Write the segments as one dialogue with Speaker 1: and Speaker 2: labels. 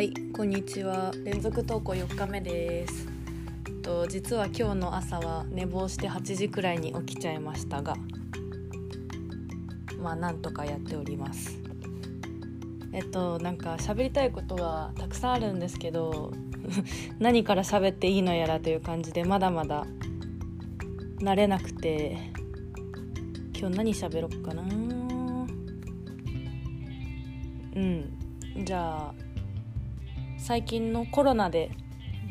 Speaker 1: はいこんにちは。連続投稿4日目です。と実は今日の朝は寝坊して8時くらいに起きちゃいましたがまあなんとかやっております。えっとなんか喋りたいことがたくさんあるんですけど 何から喋っていいのやらという感じでまだまだ慣れなくて今日何喋ろっかな。うんじゃあ最近のコロナで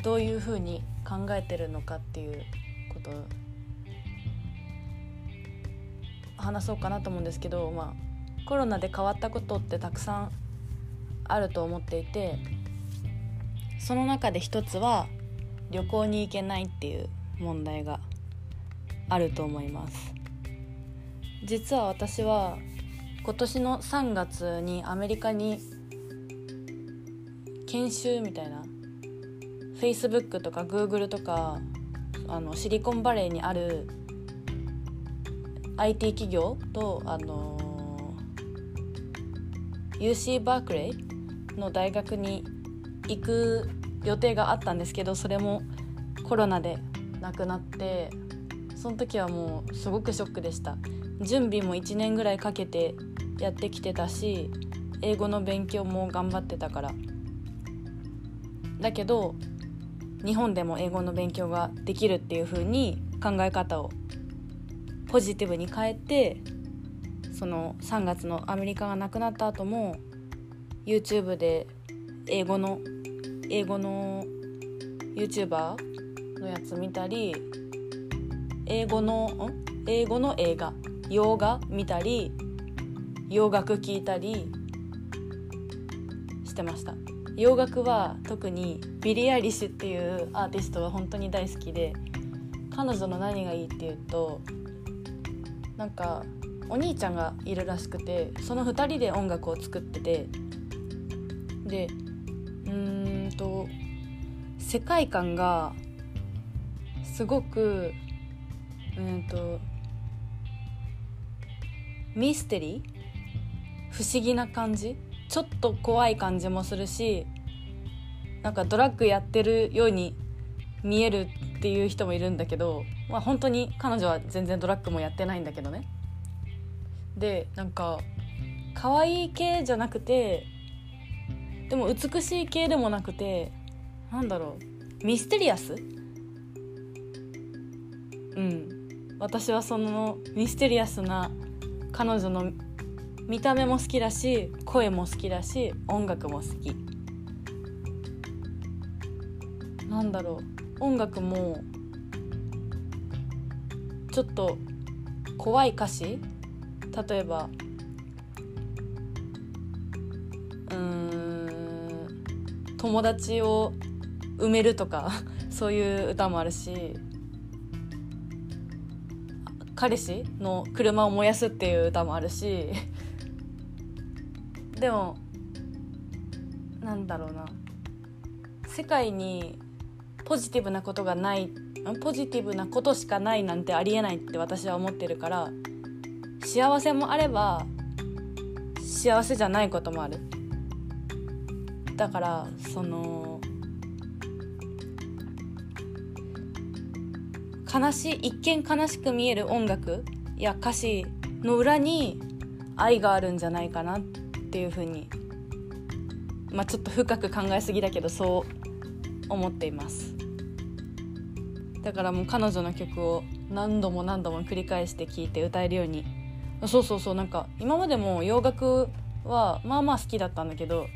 Speaker 1: どういうふうに考えてるのかっていうことを話そうかなと思うんですけど、まあ、コロナで変わったことってたくさんあると思っていてその中で一つは旅行に行けないっていう問題があると思います。実は私は今年の3月にアメリカに研修みたいな。Facebook とか Google とかあのシリコンバレーにある IT 企業とあの UC バークレイの大学に行く予定があったんですけどそれもコロナでなくなってその時はもうすごくショックでした。準備も1年ぐらいかけてやってきてたし英語の勉強も頑張ってたから。だけど日本でも英語の勉強ができるっていう風に考え方をポジティブに変えてその3月のアメリカがなくなった後も YouTube で英語の英語の YouTuber のやつ見たり英語の英語の映画洋画見たり洋楽聴いたりしてました。洋楽は特にビリー・アイリッシュっていうアーティストは本当に大好きで彼女の何がいいっていうとなんかお兄ちゃんがいるらしくてその2人で音楽を作っててでうんと世界観がすごくうんとミステリー？不思議な感じ？ちょっと怖い感じもするしなんかドラッグやってるように見えるっていう人もいるんだけど、まあ、本当に彼女は全然ドラッグもやってないんだけどね。でなんか可愛い系じゃなくてでも美しい系でもなくてなんだろうミステリアス？うん。私はそのミステリアスな彼女の見た目も好きだし声も好きだし音楽も好き。なんだろう。音楽もちょっと怖い歌詞。例えばうん友達を埋めるとか そういう歌もあるし彼氏の車を燃やすっていう歌もあるしでもなんだろうな。世界にポジティブなことがないポジティブなことしかないなんてありえないって私は思ってるから幸せもあれば幸せじゃないこともある。だからその悲しい一見悲しく見える音楽や歌詞の裏に愛があるんじゃないかなってっていうふうにまあちょっと深く考えすぎだけどそう思っています。だからもう彼女の曲を何度も何度も繰り返して聴いて歌えるように。そうそうそうなんか今までも洋楽はまあまあ好きだったんだけど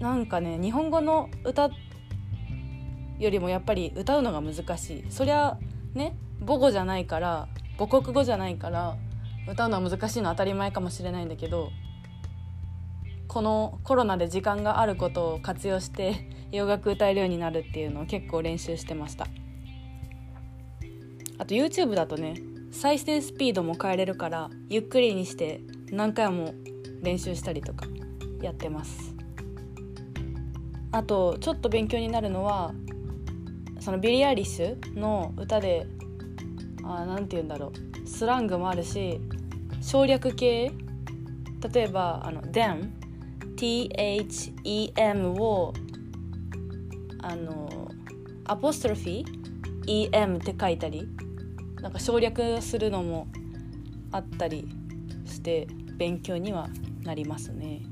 Speaker 1: なんかね日本語の歌よりもやっぱり歌うのが難しい。そりゃね母語じゃないから母国語じゃないから歌うのは難しいのは当たり前かもしれないんだけどこのコロナで時間があることを活用して 洋楽歌えるようになるっていうのを結構練習してました。あと YouTube だとね再生スピードも変えれるからゆっくりにして何回も練習したりとかやってます。あとちょっと勉強になるのはそのビリー・アイリッシュの歌で何て言うんだろうスラングもあるし省略系例えばあの「then THEM をあのアポストロフィー EM って書いたりなんか省略するのもあったりして勉強にはなりますね。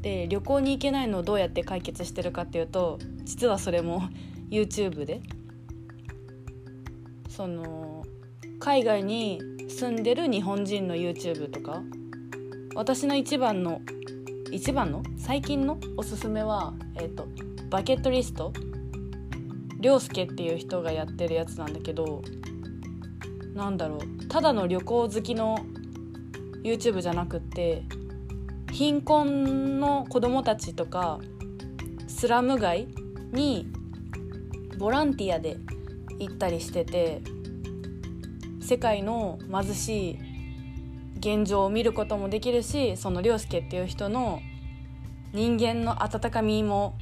Speaker 1: で旅行に行けないのをどうやって解決してるかっていうと実はそれも YouTube でその海外に住んでる日本人の YouTube とか私の一番の一番の最近のおすすめは、えーと、バケットリスト。涼介っていう人がやってるやつなんだけどなんだろうただの旅行好きの YouTube じゃなくって貧困の子供たちとかスラム街にボランティアで行ったりしてて世界の貧しい現状を見ることもできるしその涼介っていう人の人間の温かみも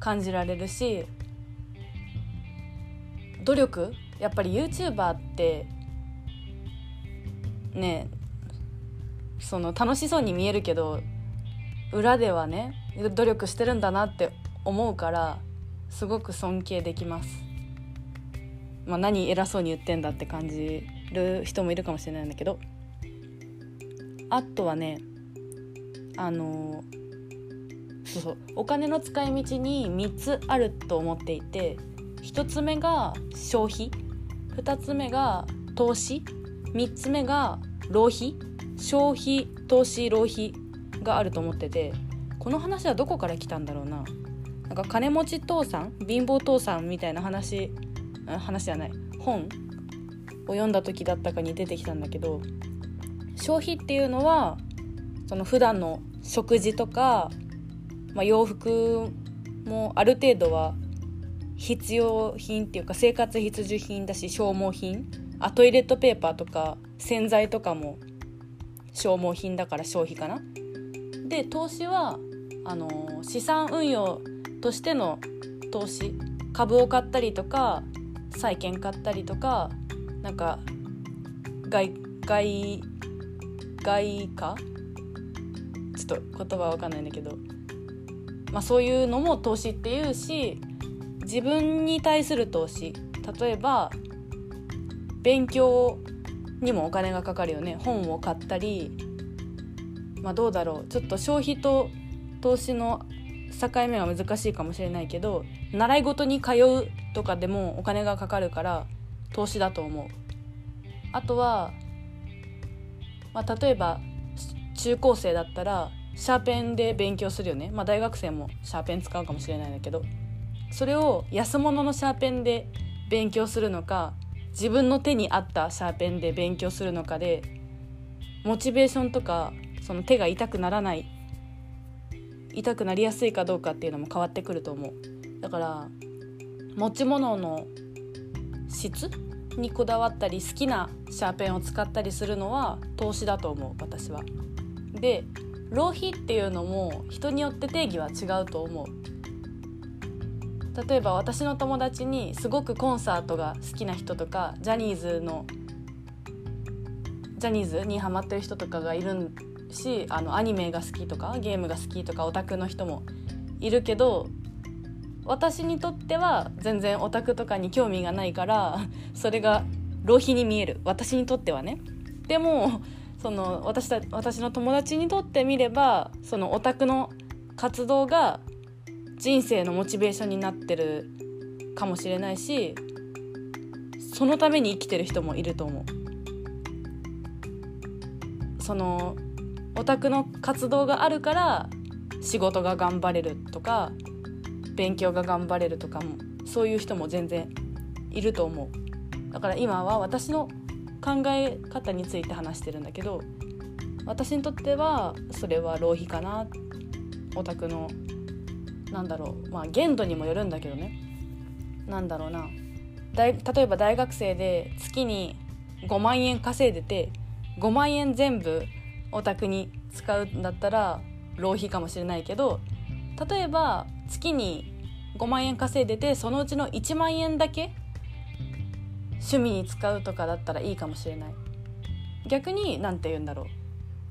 Speaker 1: 感じられるし努力やっぱり YouTuber ってねその楽しそうに見えるけど裏ではね努力してるんだなって思うからすごく尊敬できます。まあ、何偉そうに言ってんだって感じる人もいるかもしれないんだけどあとはねあのそうそうお金の使い道に3つあると思っていて1つ目が消費2つ目が投資3つ目が浪費消費投資浪費があると思っててこの話はどこから来たんだろうな。なんか金持ち父さん貧乏父さんみたいな話話じゃない本を読んだ時だったかに出てきたんだけど消費っていうのはその普段の食事とか、まあ、洋服もある程度は必要品っていうか生活必需品だし消耗品あトイレットペーパーとか洗剤とかも消耗品だから消費かな。で投資はあの資産運用としての投資株を買ったりとか債券買ったりとかなんか外外外貨ちょっと言葉わかんないんだけど、まあ、そういうのも投資っていうし自分に対する投資。例えば勉強にもお金がかかるよね。本を買ったり。まあどうだろう。ちょっと消費と投資の境目は難しいかもしれないけど習い事に通うとかでもお金がかかるから投資だと思う。あとは、まあ、例えば中高生だったらシャーペンで勉強するよね、まあ、大学生もシャーペン使うかもしれないんだけどそれを安物のシャーペンで勉強するのか自分の手に合ったシャーペンで勉強するのかでモチベーションとかその手が痛くならない痛くなりやすいかどうかっていうのも変わってくると思う。だから持ち物の質にこだわったり好きなシャーペンを使ったりするのは投資だと思う私は。で浪費っていうのも人によって定義は違うと思う。例えば私の友達にすごくコンサートが好きな人とかジャニーズのジャニーズにハマってる人とかがいるしあのアニメが好きとかゲームが好きとかオタクの人もいるけど私にとっては全然オタクとかに興味がないから それが浪費に見える私にとってはね。でもその私た私の友達にとってみればそのオタクの活動が人生のモチベーションになってるかもしれないしそのために生きてる人もいると思う。そのオタクの活動があるから仕事が頑張れるとか勉強が頑張れるとかもそういう人も全然いると思う。だから今は私の考え方について話してるんだけど私にとってはそれは浪費かな。オタクのなんだろう。まあ限度にもよるんだけどね。なんだろうな。例えば大学生で月に5万円稼いでて5万円全部オタクに使うんだったら浪費かもしれないけど例えば月に5万円稼いでてそのうちの1万円だけ趣味に使うとかだったらいいかもしれない。逆に何て言うんだろう。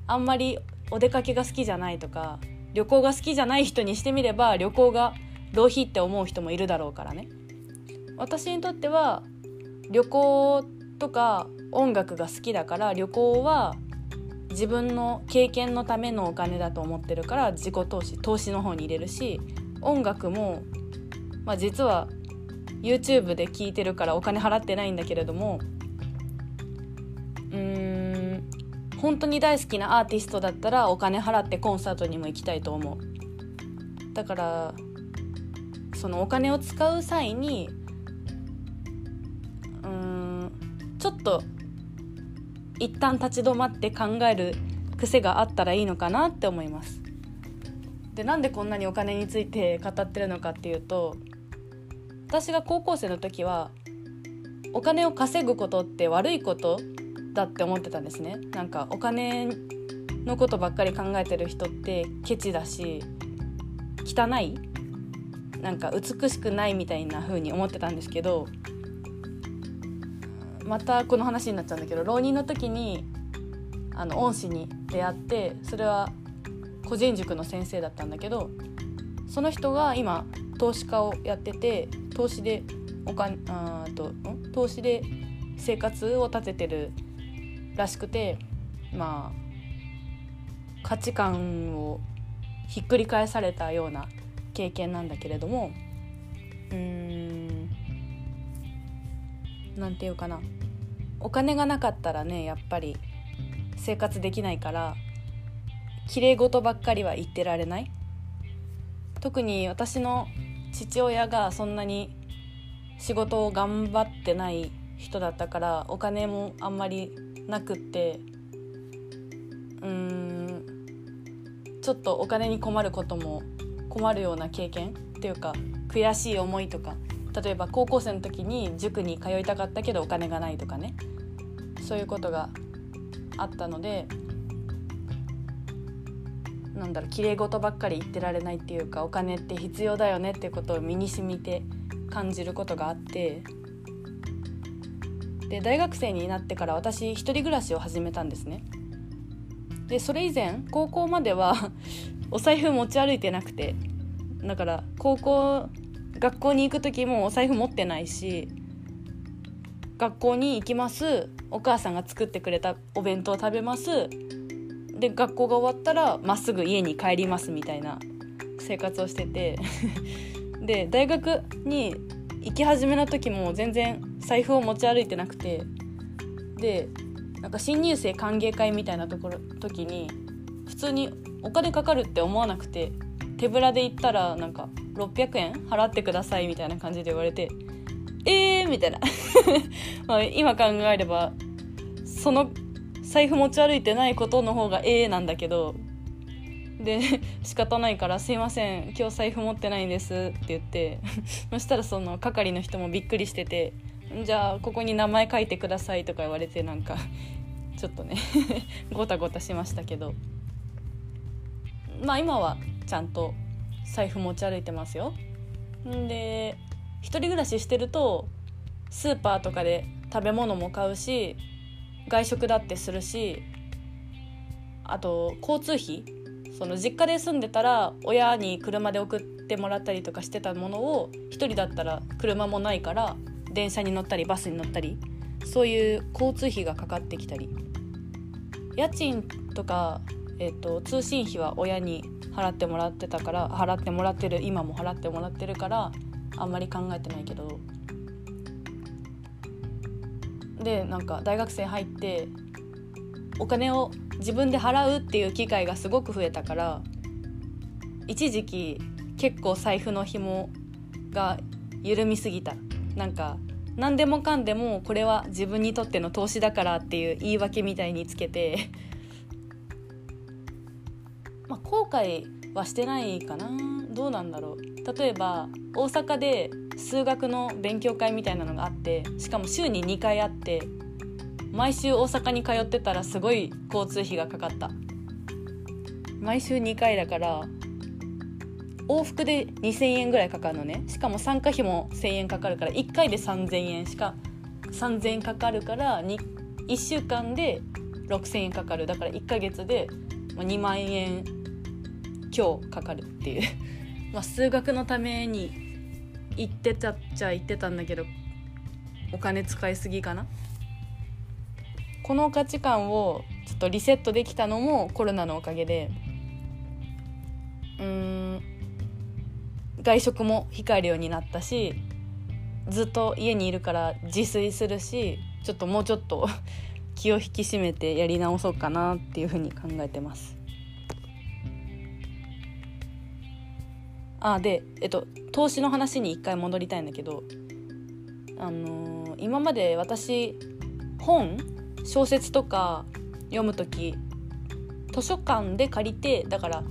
Speaker 1: あんまりお出かけが好きじゃないとか旅行が好きじゃない人にしてみれば旅行が浪費って思う人もいるだろうからね。私にとっては旅行とか音楽が好きだから旅行は自分の経験のためのお金だと思ってるから自己投資投資の方に入れるし音楽も、まあ、実は YouTube で聴いてるからお金払ってないんだけれどもうーん本当に大好きなアーティストだったらお金払ってコンサートにも行きたいと思う。だからそのお金を使う際にうーんちょっと一旦立ち止まって考える癖があったらいいのかなって思います。でなんでこんなにお金について語ってるのかっていうと私が高校生の時はお金を稼ぐことって悪いことだって思ってたんですね。なんかお金のことばっかり考えてる人ってケチだし汚いなんか美しくないみたいな風に思ってたんですけどまたこの話になっちゃうんだけど浪人の時にあの恩師に出会ってそれは個人塾の先生だったんだけどその人が今投資家をやってて投資でお金あと投資で生活を立ててるらしくてまあ価値観をひっくり返されたような経験なんだけれどもうーんなんていうかな。お金がなかったらねやっぱり生活できないから綺麗事ばっかりは言ってられない？特に私の父親がそんなに仕事を頑張ってない人だったからお金もあんまりなくってうーんちょっとお金に困ることも困るような経験っていうか悔しい思いとか例えば高校生の時に塾に通いたかったけどお金がないとかね。そういうことがあったのでなんだろう綺麗事ばっかり言ってられないっていうかお金って必要だよねっていうことを身に染みて感じることがあって。で大学生になってから私一人暮らしを始めたんですね。でそれ以前高校までは お財布持ち歩いてなくて。だから高校学校に行く時もお財布持ってないし学校に行きます。お母さんが作ってくれたお弁当を食べます。で学校が終わったらまっすぐ家に帰りますみたいな生活をしてて。で大学に行き始めの時も全然財布を持ち歩いてなくて。でなんか新入生歓迎会みたいなところ時に普通にお金かかるって思わなくて手ぶらで行ったらなんか600円払ってくださいみたいな感じで言われてえーみたいな。まあ今考えればその財布持ち歩いてないことの方がええなんだけど。で 仕方ないから「すいません今日財布持ってないんです」って言って。そしたらその係の人もびっくりしてて「じゃあここに名前書いてください」とか言われてなんか ちょっとねごたごたしましたけど。まあ今はちゃんと財布持ち歩いてますよ。で一人暮らししてるとスーパーとかで食べ物も買うし外食だってするしあと交通費その実家で住んでたら親に車で送ってもらったりとかしてたものを一人だったら車もないから電車に乗ったりバスに乗ったりそういう交通費がかかってきたり。家賃とか、えーと、通信費は親に払ってもらってたから払ってもらってる今も払ってもらってるからあんまり考えてないけどでなんか大学生入ってお金を自分で払うっていう機会がすごく増えたから一時期結構財布の紐が緩みすぎた。なんか何でもかんでもこれは自分にとっての投資だからっていう言い訳みたいにつけて まあ後悔はしてないかな。どうなんだろう。例えば大阪で数学の勉強会みたいなのがあってしかも週に2回あって毎週大阪に通ってたらすごい交通費がかかった。毎週2回だから往復で2,000円ぐらいかかるのね。しかも参加費も1,000円かかるから1回で3,000円しか3,000円かかるから1週間で6,000円かかる。だから1ヶ月で2万円今日かかるっていう。まあ数学のために行ってたっちゃ行ってたんだけどお金使いすぎかな？この価値観をちょっとリセットできたのもコロナのおかげでうん外食も控えるようになったしずっと家にいるから自炊するしちょっともうちょっと 気を引き締めてやり直そうかなっていうふうに考えてます。あでえっと投資の話に一回戻りたいんだけどあのー、今まで私本小説とか読む時図書館で借りてだから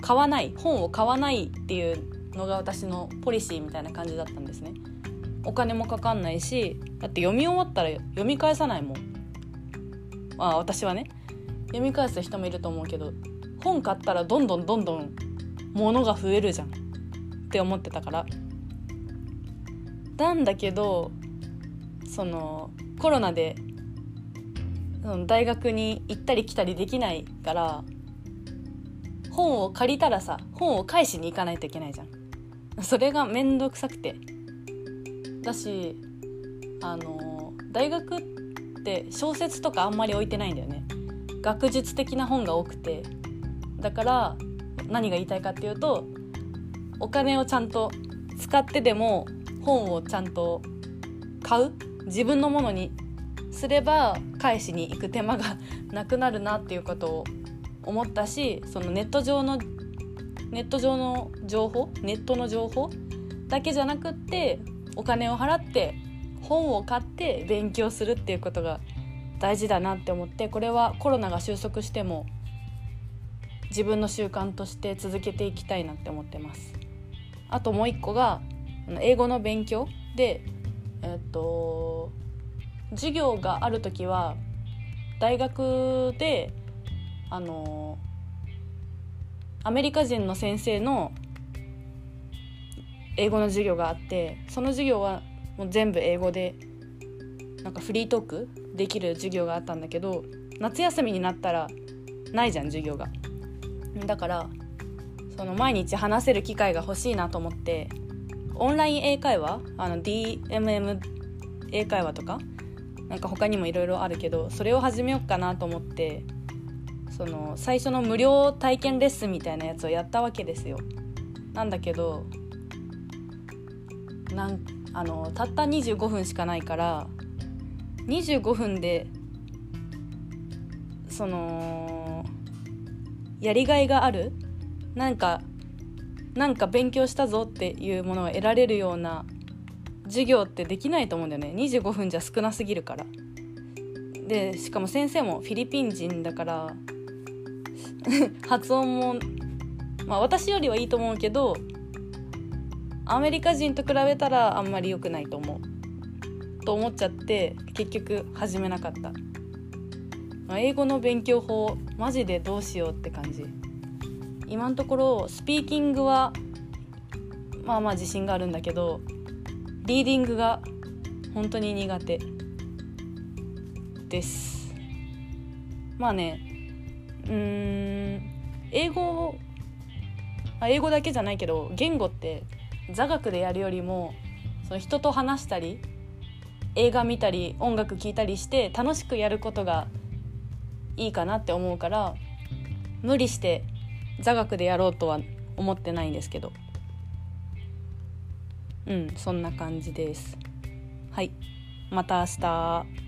Speaker 1: 買わない本を買わないっていうのが私のポリシーみたいな感じだったんですね。お金もかかんないしだって読み終わったら読み返さないもん。あ私はね読み返す人もいると思うけど本買ったらどんどんどんどん物が増えるじゃん。って思ってたから。なんだけどそのコロナでその大学に行ったり来たりできないから本を借りたらさ本を返しに行かないといけないじゃん。それが面倒くさくて。だしあの大学って小説とかあんまり置いてないんだよね。学術的な本が多くて。だから何が言いたいかっていうとお金をちゃんと使ってでも本をちゃんと買う自分のものにすれば返しに行く手間がなくなるなっていうことを思ったしそのネット上のネット上の情報？ネットの情報だけじゃなくってお金を払って本を買って勉強するっていうことが大事だなって思ってこれはコロナが収束しても自分の習慣として続けていきたいなって思ってます。あともう一個が英語の勉強でえっと授業がある時は大学であのアメリカ人の先生の英語の授業があってその授業はもう全部英語でなんかフリートークできる授業があったんだけど夏休みになったらないじゃん授業が。だからその毎日話せる機会が欲しいなと思ってオンライン英会話あの DMM 英会話とかなんか他にもいろいろあるけどそれを始めようかなと思ってその最初の無料体験レッスンみたいなやつをやったわけですよ。なんだけどなんあのたった25分しかないから25分でそのやりがいがあるなんかなんか勉強したぞっていうものを得られるような授業ってできないと思うんだよね。25分じゃ少なすぎるから。でしかも先生もフィリピン人だから 発音もまあ私よりはいいと思うけどアメリカ人と比べたらあんまり良くないと思う。と思っちゃって結局始めなかった、まあ、英語の勉強法マジでどうしようって感じ。今のところスピーキングはまあまあ自信があるんだけどリーディングが本当に苦手です。まあねうん英語あ英語だけじゃないけど言語って座学でやるよりもその人と話したり映画見たり音楽聴いたりして楽しくやることがいいかなって思うから無理して座学でやろうとは思ってないんですけど。うんそんな感じです。はい。また明日。